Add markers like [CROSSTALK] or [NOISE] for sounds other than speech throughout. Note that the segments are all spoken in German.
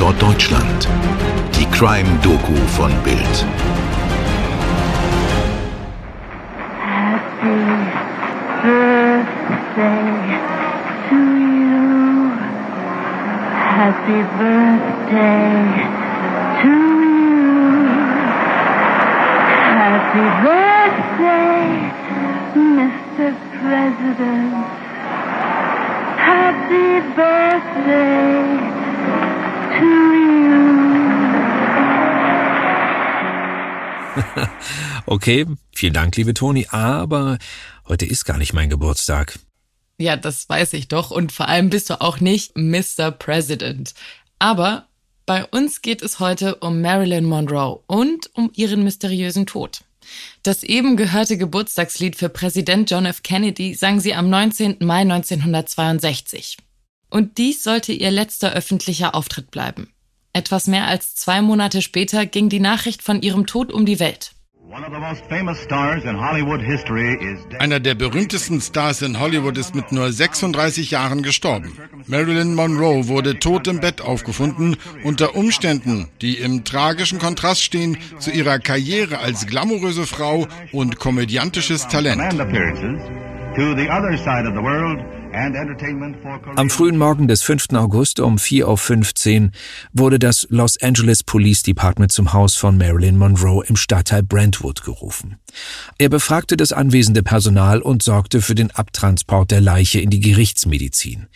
Tatort Deutschland. Die Crime-Doku von Bild. Happy birthday to you. Happy birthday, Mr. President. Happy birthday. [LAUGHS] okay, vielen Dank, liebe Toni, aber heute ist gar nicht mein Geburtstag. Ja, das weiß ich doch. Und vor allem bist du auch nicht Mr. President. Aber bei uns geht es heute um Marilyn Monroe und um ihren mysteriösen Tod. Das eben gehörte Geburtstagslied für Präsident John F. Kennedy sang sie am 19. Mai 1962. Und dies sollte ihr letzter öffentlicher Auftritt bleiben. Etwas mehr als zwei Monate später ging die Nachricht von ihrem Tod um die Welt. Einer der berühmtesten Stars in Hollywood ist mit nur 36 Jahren gestorben. Marilyn Monroe wurde tot im Bett aufgefunden, unter Umständen, die im tragischen Kontrast stehen zu ihrer Karriere als glamouröse Frau und komödiantisches Talent. Am frühen Morgen des 5. August um 4.15 Uhr wurde das Los Angeles Police Department zum Haus von Marilyn Monroe im Stadtteil Brentwood gerufen. Er befragte das anwesende Personal und sorgte für den Abtransport der Leiche in die Gerichtsmedizin.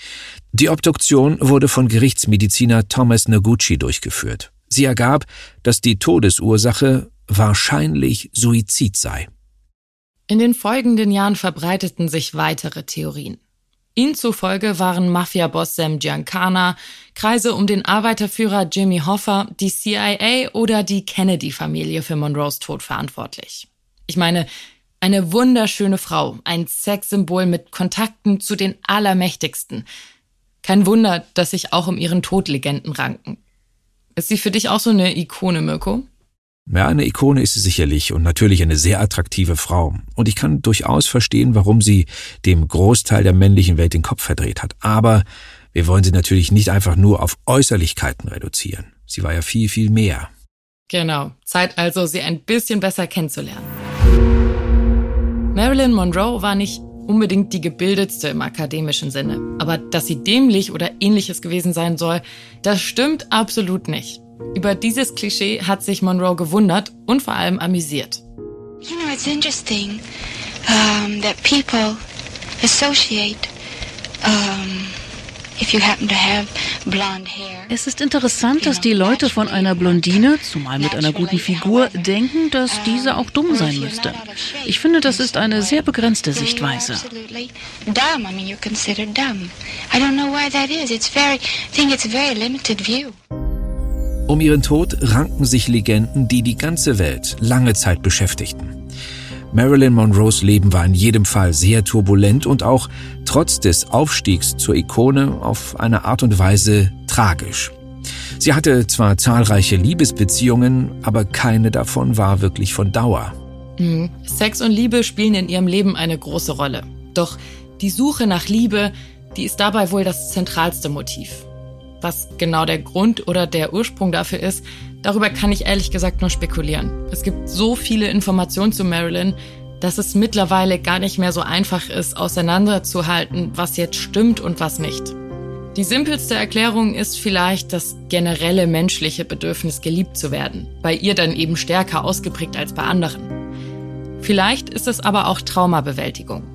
Die Obduktion wurde von Gerichtsmediziner Thomas Noguchi durchgeführt. Sie ergab, dass die Todesursache wahrscheinlich Suizid sei. In den folgenden Jahren verbreiteten sich weitere Theorien. Ihnen zufolge waren Mafia-Boss Sam Giancana, Kreise um den Arbeiterführer Jimmy Hoffa, die CIA oder die Kennedy-Familie für Monroes Tod verantwortlich. Ich meine, eine wunderschöne Frau, ein Sexsymbol mit Kontakten zu den Allermächtigsten. Kein Wunder, dass sich auch um ihren Tod Legenden ranken. Ist sie für dich auch so eine Ikone, Mirko? Ja, eine Ikone ist sie sicherlich und natürlich eine sehr attraktive Frau. Und ich kann durchaus verstehen, warum sie dem Großteil der männlichen Welt den Kopf verdreht hat. Aber wir wollen sie natürlich nicht einfach nur auf Äußerlichkeiten reduzieren. Sie war ja viel, viel mehr. Genau. Zeit also, sie ein bisschen besser kennenzulernen. Marilyn Monroe war nicht unbedingt die gebildetste im akademischen Sinne. Aber dass sie dämlich oder ähnliches gewesen sein soll, das stimmt absolut nicht. Über dieses Klischee hat sich Monroe gewundert und vor allem amüsiert. You know, it's interesting um, that people associate um, es ist interessant, dass die Leute von einer Blondine, zumal mit einer guten Figur, denken, dass diese auch dumm sein müsste. Ich finde, das ist eine sehr begrenzte Sichtweise. Um ihren Tod ranken sich Legenden, die die ganze Welt lange Zeit beschäftigten. Marilyn Monroes Leben war in jedem Fall sehr turbulent und auch trotz des Aufstiegs zur Ikone auf eine Art und Weise tragisch. Sie hatte zwar zahlreiche Liebesbeziehungen, aber keine davon war wirklich von Dauer. Mhm. Sex und Liebe spielen in ihrem Leben eine große Rolle. Doch die Suche nach Liebe, die ist dabei wohl das zentralste Motiv. Was genau der Grund oder der Ursprung dafür ist, darüber kann ich ehrlich gesagt nur spekulieren. Es gibt so viele Informationen zu Marilyn, dass es mittlerweile gar nicht mehr so einfach ist, auseinanderzuhalten, was jetzt stimmt und was nicht. Die simpelste Erklärung ist vielleicht das generelle menschliche Bedürfnis, geliebt zu werden, bei ihr dann eben stärker ausgeprägt als bei anderen. Vielleicht ist es aber auch Traumabewältigung.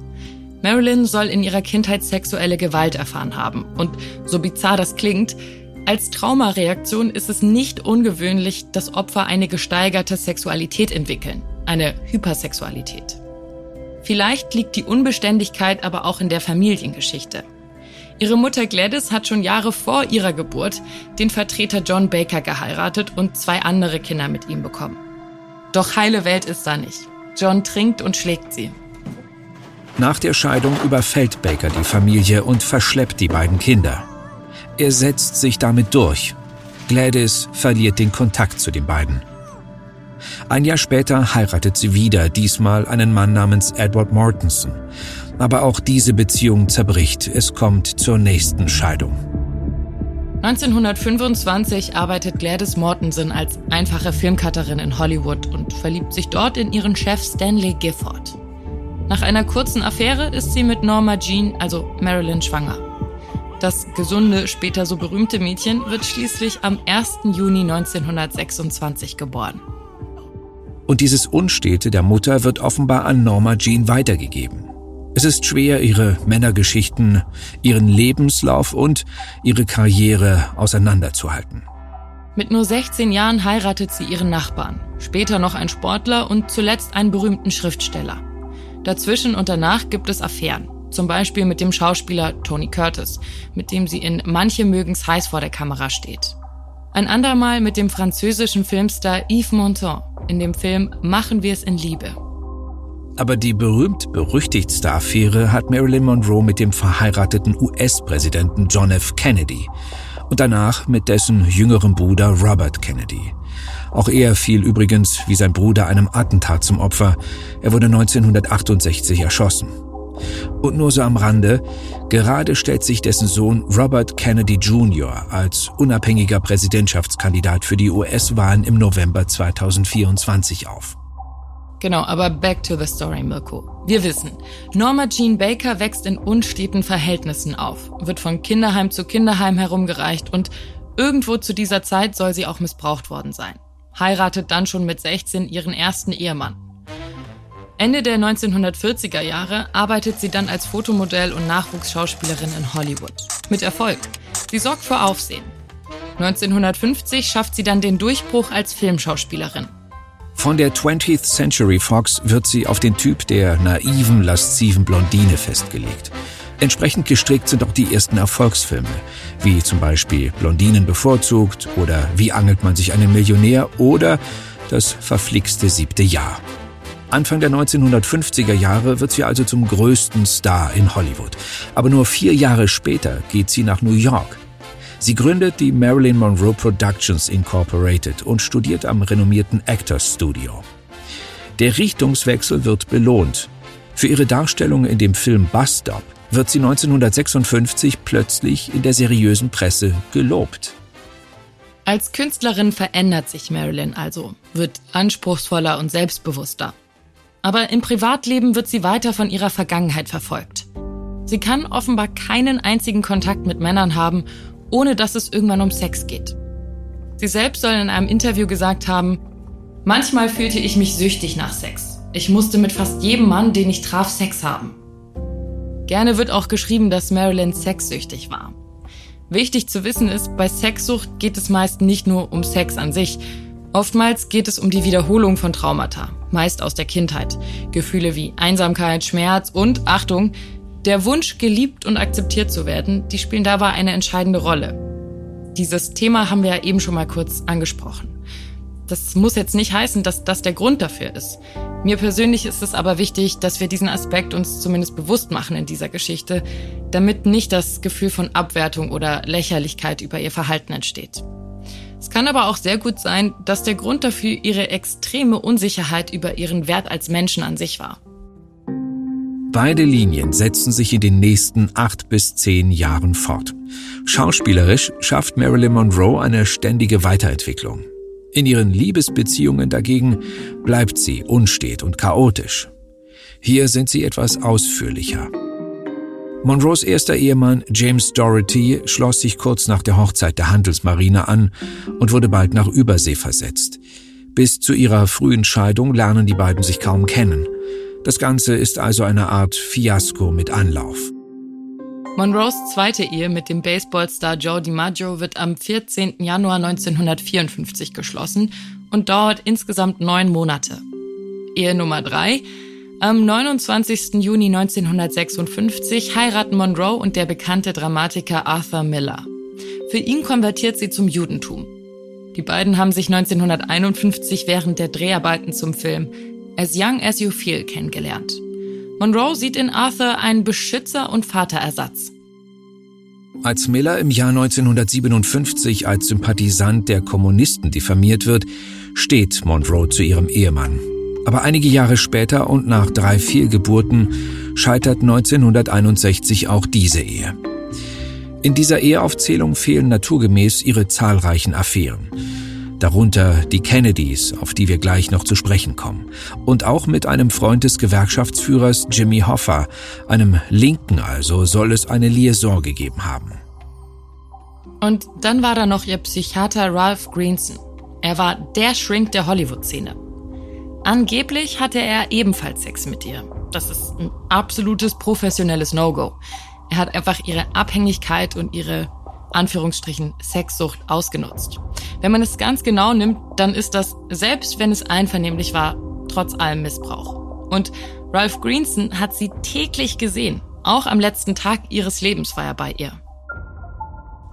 Marilyn soll in ihrer Kindheit sexuelle Gewalt erfahren haben. Und so bizarr das klingt, als Traumareaktion ist es nicht ungewöhnlich, dass Opfer eine gesteigerte Sexualität entwickeln, eine Hypersexualität. Vielleicht liegt die Unbeständigkeit aber auch in der Familiengeschichte. Ihre Mutter Gladys hat schon Jahre vor ihrer Geburt den Vertreter John Baker geheiratet und zwei andere Kinder mit ihm bekommen. Doch heile Welt ist da nicht. John trinkt und schlägt sie. Nach der Scheidung überfällt Baker die Familie und verschleppt die beiden Kinder. Er setzt sich damit durch. Gladys verliert den Kontakt zu den beiden. Ein Jahr später heiratet sie wieder, diesmal einen Mann namens Edward Mortensen. Aber auch diese Beziehung zerbricht. Es kommt zur nächsten Scheidung. 1925 arbeitet Gladys Mortensen als einfache Filmcutterin in Hollywood und verliebt sich dort in ihren Chef Stanley Gifford. Nach einer kurzen Affäre ist sie mit Norma Jean, also Marilyn, schwanger. Das gesunde, später so berühmte Mädchen wird schließlich am 1. Juni 1926 geboren. Und dieses Unstete der Mutter wird offenbar an Norma Jean weitergegeben. Es ist schwer, ihre Männergeschichten, ihren Lebenslauf und ihre Karriere auseinanderzuhalten. Mit nur 16 Jahren heiratet sie ihren Nachbarn, später noch einen Sportler und zuletzt einen berühmten Schriftsteller. Dazwischen und danach gibt es Affären, zum Beispiel mit dem Schauspieler Tony Curtis, mit dem sie in Manche mögen's heiß vor der Kamera steht. Ein andermal mit dem französischen Filmstar Yves Montand in dem Film Machen wir es in Liebe. Aber die berühmt-berüchtigtste Affäre hat Marilyn Monroe mit dem verheirateten US-Präsidenten John F. Kennedy und danach mit dessen jüngerem Bruder Robert Kennedy. Auch er fiel übrigens wie sein Bruder einem Attentat zum Opfer. Er wurde 1968 erschossen. Und nur so am Rande, gerade stellt sich dessen Sohn Robert Kennedy Jr. als unabhängiger Präsidentschaftskandidat für die US-Wahlen im November 2024 auf. Genau, aber back to the story, Mirko. Wir wissen, Norma Jean Baker wächst in unsteten Verhältnissen auf, wird von Kinderheim zu Kinderheim herumgereicht und irgendwo zu dieser Zeit soll sie auch missbraucht worden sein. Heiratet dann schon mit 16 ihren ersten Ehemann. Ende der 1940er Jahre arbeitet sie dann als Fotomodell und Nachwuchsschauspielerin in Hollywood. Mit Erfolg. Sie sorgt für Aufsehen. 1950 schafft sie dann den Durchbruch als Filmschauspielerin. Von der 20th Century Fox wird sie auf den Typ der naiven, lasziven Blondine festgelegt. Entsprechend gestrickt sind auch die ersten Erfolgsfilme, wie zum Beispiel Blondinen bevorzugt oder Wie angelt man sich einen Millionär oder Das verflixte siebte Jahr. Anfang der 1950er Jahre wird sie also zum größten Star in Hollywood. Aber nur vier Jahre später geht sie nach New York Sie gründet die Marilyn Monroe Productions Incorporated und studiert am renommierten Actors Studio. Der Richtungswechsel wird belohnt. Für ihre Darstellung in dem Film Bus Stop wird sie 1956 plötzlich in der seriösen Presse gelobt. Als Künstlerin verändert sich Marilyn also, wird anspruchsvoller und selbstbewusster. Aber im Privatleben wird sie weiter von ihrer Vergangenheit verfolgt. Sie kann offenbar keinen einzigen Kontakt mit Männern haben ohne dass es irgendwann um Sex geht. Sie selbst soll in einem Interview gesagt haben, manchmal fühlte ich mich süchtig nach Sex. Ich musste mit fast jedem Mann, den ich traf, Sex haben. Gerne wird auch geschrieben, dass Marilyn sexsüchtig war. Wichtig zu wissen ist, bei Sexsucht geht es meist nicht nur um Sex an sich. Oftmals geht es um die Wiederholung von Traumata, meist aus der Kindheit. Gefühle wie Einsamkeit, Schmerz und, Achtung, der Wunsch, geliebt und akzeptiert zu werden, die spielen dabei eine entscheidende Rolle. Dieses Thema haben wir ja eben schon mal kurz angesprochen. Das muss jetzt nicht heißen, dass das der Grund dafür ist. Mir persönlich ist es aber wichtig, dass wir diesen Aspekt uns zumindest bewusst machen in dieser Geschichte, damit nicht das Gefühl von Abwertung oder Lächerlichkeit über ihr Verhalten entsteht. Es kann aber auch sehr gut sein, dass der Grund dafür ihre extreme Unsicherheit über ihren Wert als Menschen an sich war. Beide Linien setzen sich in den nächsten acht bis zehn Jahren fort. Schauspielerisch schafft Marilyn Monroe eine ständige Weiterentwicklung. In ihren Liebesbeziehungen dagegen bleibt sie unstet und chaotisch. Hier sind sie etwas ausführlicher. Monroes erster Ehemann James Doherty schloss sich kurz nach der Hochzeit der Handelsmarine an und wurde bald nach Übersee versetzt. Bis zu ihrer frühen Scheidung lernen die beiden sich kaum kennen – das Ganze ist also eine Art Fiasko mit Anlauf. Monroes zweite Ehe mit dem Baseballstar Joe DiMaggio wird am 14. Januar 1954 geschlossen und dauert insgesamt neun Monate. Ehe Nummer drei. Am 29. Juni 1956 heiraten Monroe und der bekannte Dramatiker Arthur Miller. Für ihn konvertiert sie zum Judentum. Die beiden haben sich 1951 während der Dreharbeiten zum Film As Young As You Feel kennengelernt. Monroe sieht in Arthur einen Beschützer und Vaterersatz. Als Miller im Jahr 1957 als Sympathisant der Kommunisten diffamiert wird, steht Monroe zu ihrem Ehemann. Aber einige Jahre später und nach drei Fehlgeburten scheitert 1961 auch diese Ehe. In dieser Eheaufzählung fehlen naturgemäß ihre zahlreichen Affären. Darunter die Kennedys, auf die wir gleich noch zu sprechen kommen. Und auch mit einem Freund des Gewerkschaftsführers Jimmy Hoffa, einem Linken also, soll es eine Liaison gegeben haben. Und dann war da noch ihr Psychiater Ralph Greenson. Er war der Shrink der Hollywood-Szene. Angeblich hatte er ebenfalls Sex mit ihr. Das ist ein absolutes professionelles No-Go. Er hat einfach ihre Abhängigkeit und ihre Anführungsstrichen Sexsucht ausgenutzt. Wenn man es ganz genau nimmt, dann ist das, selbst wenn es einvernehmlich war, trotz allem Missbrauch. Und Ralph Greenson hat sie täglich gesehen. Auch am letzten Tag ihres Lebens war er bei ihr.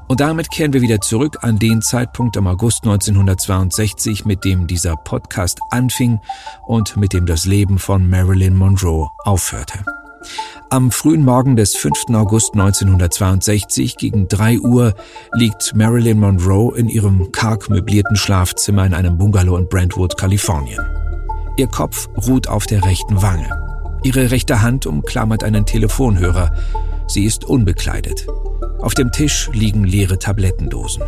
Und damit kehren wir wieder zurück an den Zeitpunkt im August 1962, mit dem dieser Podcast anfing und mit dem das Leben von Marilyn Monroe aufhörte. Am frühen Morgen des 5. August 1962 gegen 3 Uhr liegt Marilyn Monroe in ihrem karg möblierten Schlafzimmer in einem Bungalow in Brentwood, Kalifornien. Ihr Kopf ruht auf der rechten Wange. Ihre rechte Hand umklammert einen Telefonhörer. Sie ist unbekleidet. Auf dem Tisch liegen leere Tablettendosen.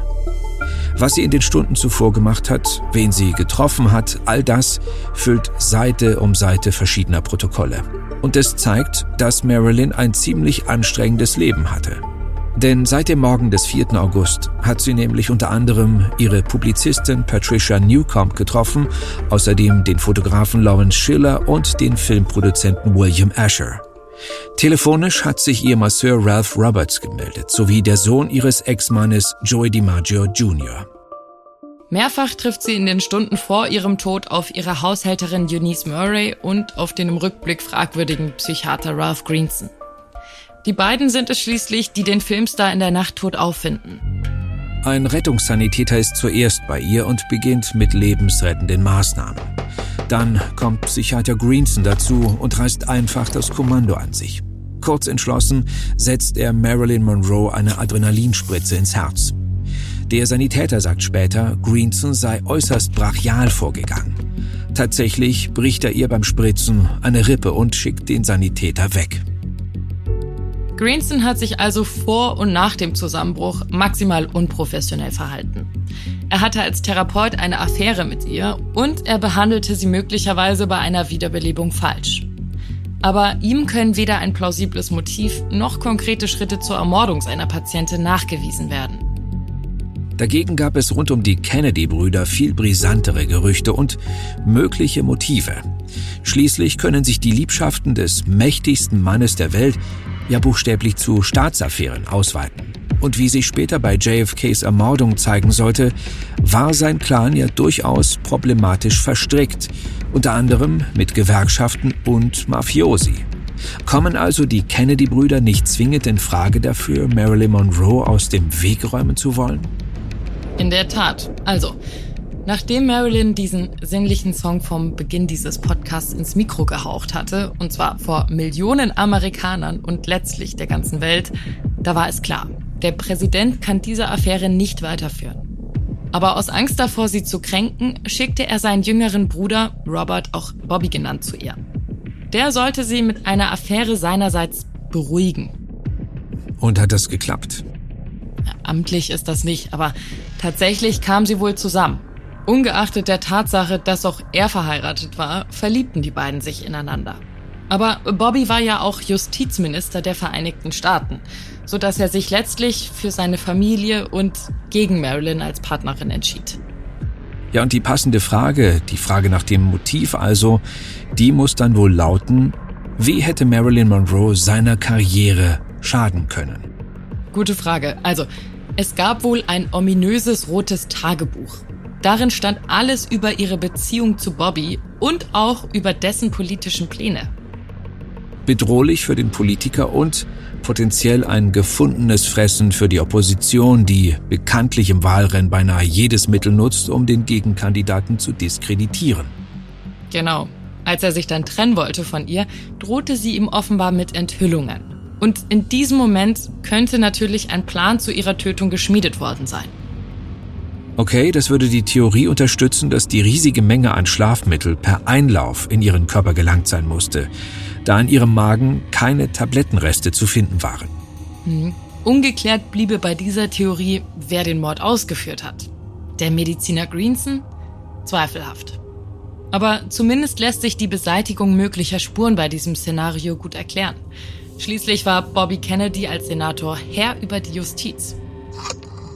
Was sie in den Stunden zuvor gemacht hat, wen sie getroffen hat, all das füllt Seite um Seite verschiedener Protokolle. Und es zeigt, dass Marilyn ein ziemlich anstrengendes Leben hatte. Denn seit dem Morgen des 4. August hat sie nämlich unter anderem ihre Publizistin Patricia Newcomb getroffen, außerdem den Fotografen Lawrence Schiller und den Filmproduzenten William Asher. Telefonisch hat sich ihr Masseur Ralph Roberts gemeldet, sowie der Sohn ihres Ex-Mannes Joey DiMaggio Jr. Mehrfach trifft sie in den Stunden vor ihrem Tod auf ihre Haushälterin Eunice Murray und auf den im Rückblick fragwürdigen Psychiater Ralph Greenson. Die beiden sind es schließlich, die den Filmstar in der Nacht tot auffinden. Ein Rettungssanitäter ist zuerst bei ihr und beginnt mit lebensrettenden Maßnahmen. Dann kommt Psychiater Greenson dazu und reißt einfach das Kommando an sich. Kurz entschlossen setzt er Marilyn Monroe eine Adrenalinspritze ins Herz. Der Sanitäter sagt später, Greenson sei äußerst brachial vorgegangen. Tatsächlich bricht er ihr beim Spritzen eine Rippe und schickt den Sanitäter weg. Greenson hat sich also vor und nach dem Zusammenbruch maximal unprofessionell verhalten. Er hatte als Therapeut eine Affäre mit ihr und er behandelte sie möglicherweise bei einer Wiederbelebung falsch. Aber ihm können weder ein plausibles Motiv noch konkrete Schritte zur Ermordung seiner Patientin nachgewiesen werden. Dagegen gab es rund um die Kennedy-Brüder viel brisantere Gerüchte und mögliche Motive. Schließlich können sich die Liebschaften des mächtigsten Mannes der Welt ja buchstäblich zu Staatsaffären ausweiten. Und wie sich später bei JFKs Ermordung zeigen sollte, war sein Clan ja durchaus problematisch verstrickt, unter anderem mit Gewerkschaften und Mafiosi. Kommen also die Kennedy-Brüder nicht zwingend in Frage dafür, Marilyn Monroe aus dem Weg räumen zu wollen? In der Tat. Also, Nachdem Marilyn diesen sinnlichen Song vom Beginn dieses Podcasts ins Mikro gehaucht hatte, und zwar vor Millionen Amerikanern und letztlich der ganzen Welt, da war es klar, der Präsident kann diese Affäre nicht weiterführen. Aber aus Angst davor, sie zu kränken, schickte er seinen jüngeren Bruder, Robert, auch Bobby genannt, zu ihr. Der sollte sie mit einer Affäre seinerseits beruhigen. Und hat das geklappt? Amtlich ist das nicht, aber tatsächlich kam sie wohl zusammen. Ungeachtet der Tatsache, dass auch er verheiratet war, verliebten die beiden sich ineinander. Aber Bobby war ja auch Justizminister der Vereinigten Staaten, so dass er sich letztlich für seine Familie und gegen Marilyn als Partnerin entschied. Ja, und die passende Frage, die Frage nach dem Motiv also, die muss dann wohl lauten, wie hätte Marilyn Monroe seiner Karriere schaden können? Gute Frage. Also, es gab wohl ein ominöses rotes Tagebuch, Darin stand alles über ihre Beziehung zu Bobby und auch über dessen politischen Pläne. Bedrohlich für den Politiker und potenziell ein gefundenes Fressen für die Opposition, die bekanntlich im Wahlrennen beinahe jedes Mittel nutzt, um den Gegenkandidaten zu diskreditieren. Genau. Als er sich dann trennen wollte von ihr, drohte sie ihm offenbar mit Enthüllungen. Und in diesem Moment könnte natürlich ein Plan zu ihrer Tötung geschmiedet worden sein. Okay, das würde die Theorie unterstützen, dass die riesige Menge an Schlafmittel per Einlauf in ihren Körper gelangt sein musste, da in ihrem Magen keine Tablettenreste zu finden waren. Mhm. Ungeklärt bliebe bei dieser Theorie, wer den Mord ausgeführt hat. Der Mediziner Greenson? Zweifelhaft. Aber zumindest lässt sich die Beseitigung möglicher Spuren bei diesem Szenario gut erklären. Schließlich war Bobby Kennedy als Senator Herr über die Justiz.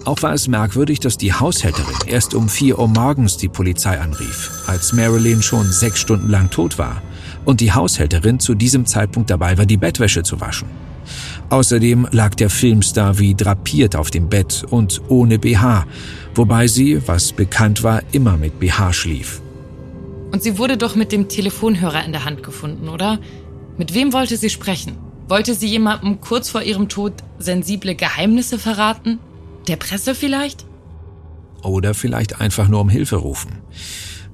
Auch war es merkwürdig, dass die Haushälterin erst um 4 Uhr morgens die Polizei anrief, als Marilyn schon sechs Stunden lang tot war und die Haushälterin zu diesem Zeitpunkt dabei war, die Bettwäsche zu waschen. Außerdem lag der Filmstar wie drapiert auf dem Bett und ohne BH, wobei sie, was bekannt war, immer mit BH schlief. Und sie wurde doch mit dem Telefonhörer in der Hand gefunden, oder? Mit wem wollte sie sprechen? Wollte sie jemandem kurz vor ihrem Tod sensible Geheimnisse verraten? Der Presse vielleicht? Oder vielleicht einfach nur um Hilfe rufen.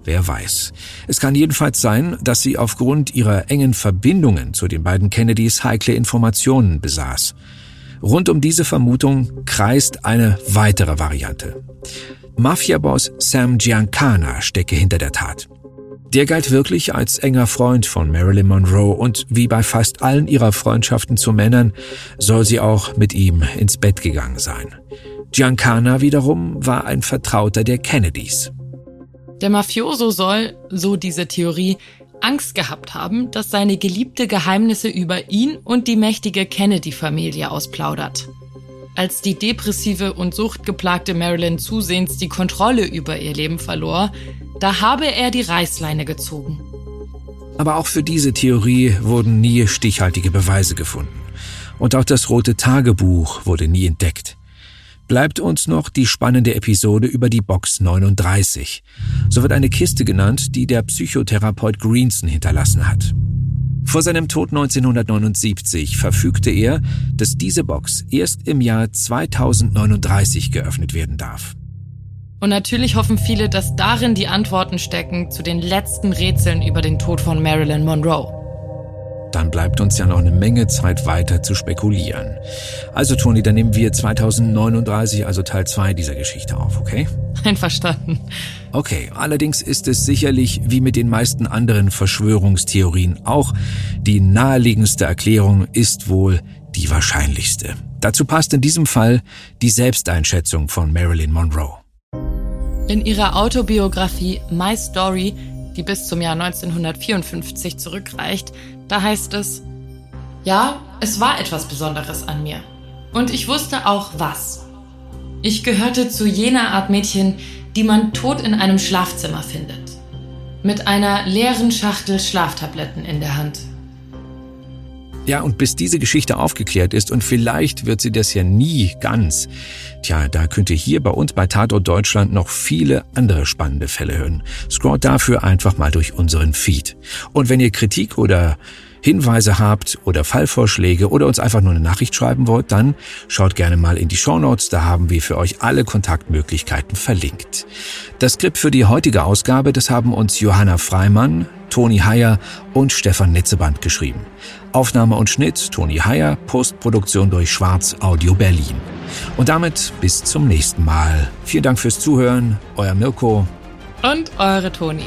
Wer weiß. Es kann jedenfalls sein, dass sie aufgrund ihrer engen Verbindungen zu den beiden Kennedys heikle Informationen besaß. Rund um diese Vermutung kreist eine weitere Variante. Mafiaboss Sam Giancana stecke hinter der Tat. Der galt wirklich als enger Freund von Marilyn Monroe und wie bei fast allen ihrer Freundschaften zu Männern soll sie auch mit ihm ins Bett gegangen sein. Giancana wiederum war ein Vertrauter der Kennedys. Der Mafioso soll, so diese Theorie, Angst gehabt haben, dass seine Geliebte Geheimnisse über ihn und die mächtige Kennedy-Familie ausplaudert. Als die depressive und suchtgeplagte Marilyn zusehends die Kontrolle über ihr Leben verlor, da habe er die Reißleine gezogen. Aber auch für diese Theorie wurden nie stichhaltige Beweise gefunden. Und auch das rote Tagebuch wurde nie entdeckt bleibt uns noch die spannende Episode über die Box 39. So wird eine Kiste genannt, die der Psychotherapeut Greenson hinterlassen hat. Vor seinem Tod 1979 verfügte er, dass diese Box erst im Jahr 2039 geöffnet werden darf. Und natürlich hoffen viele, dass darin die Antworten stecken zu den letzten Rätseln über den Tod von Marilyn Monroe. Dann bleibt uns ja noch eine Menge Zeit weiter zu spekulieren. Also Toni, dann nehmen wir 2039, also Teil 2 dieser Geschichte auf, okay? Einverstanden. Okay, allerdings ist es sicherlich, wie mit den meisten anderen Verschwörungstheorien auch, die naheliegendste Erklärung ist wohl die wahrscheinlichste. Dazu passt in diesem Fall die Selbsteinschätzung von Marilyn Monroe. In ihrer Autobiografie My Story die bis zum Jahr 1954 zurückreicht, da heißt es, ja, es war etwas Besonderes an mir. Und ich wusste auch was. Ich gehörte zu jener Art Mädchen, die man tot in einem Schlafzimmer findet. Mit einer leeren Schachtel Schlaftabletten in der Hand. Ja, und bis diese Geschichte aufgeklärt ist, und vielleicht wird sie das ja nie ganz, tja, da könnt ihr hier bei uns bei Tatort Deutschland noch viele andere spannende Fälle hören. Scrollt dafür einfach mal durch unseren Feed. Und wenn ihr Kritik oder Hinweise habt oder Fallvorschläge oder uns einfach nur eine Nachricht schreiben wollt, dann schaut gerne mal in die Show Notes, da haben wir für euch alle Kontaktmöglichkeiten verlinkt. Das Skript für die heutige Ausgabe, das haben uns Johanna Freimann, Toni Heyer und Stefan Netzeband geschrieben. Aufnahme und Schnitt Toni Heyer, Postproduktion durch Schwarz Audio Berlin. Und damit bis zum nächsten Mal. Vielen Dank fürs Zuhören, euer Mirko und eure Toni.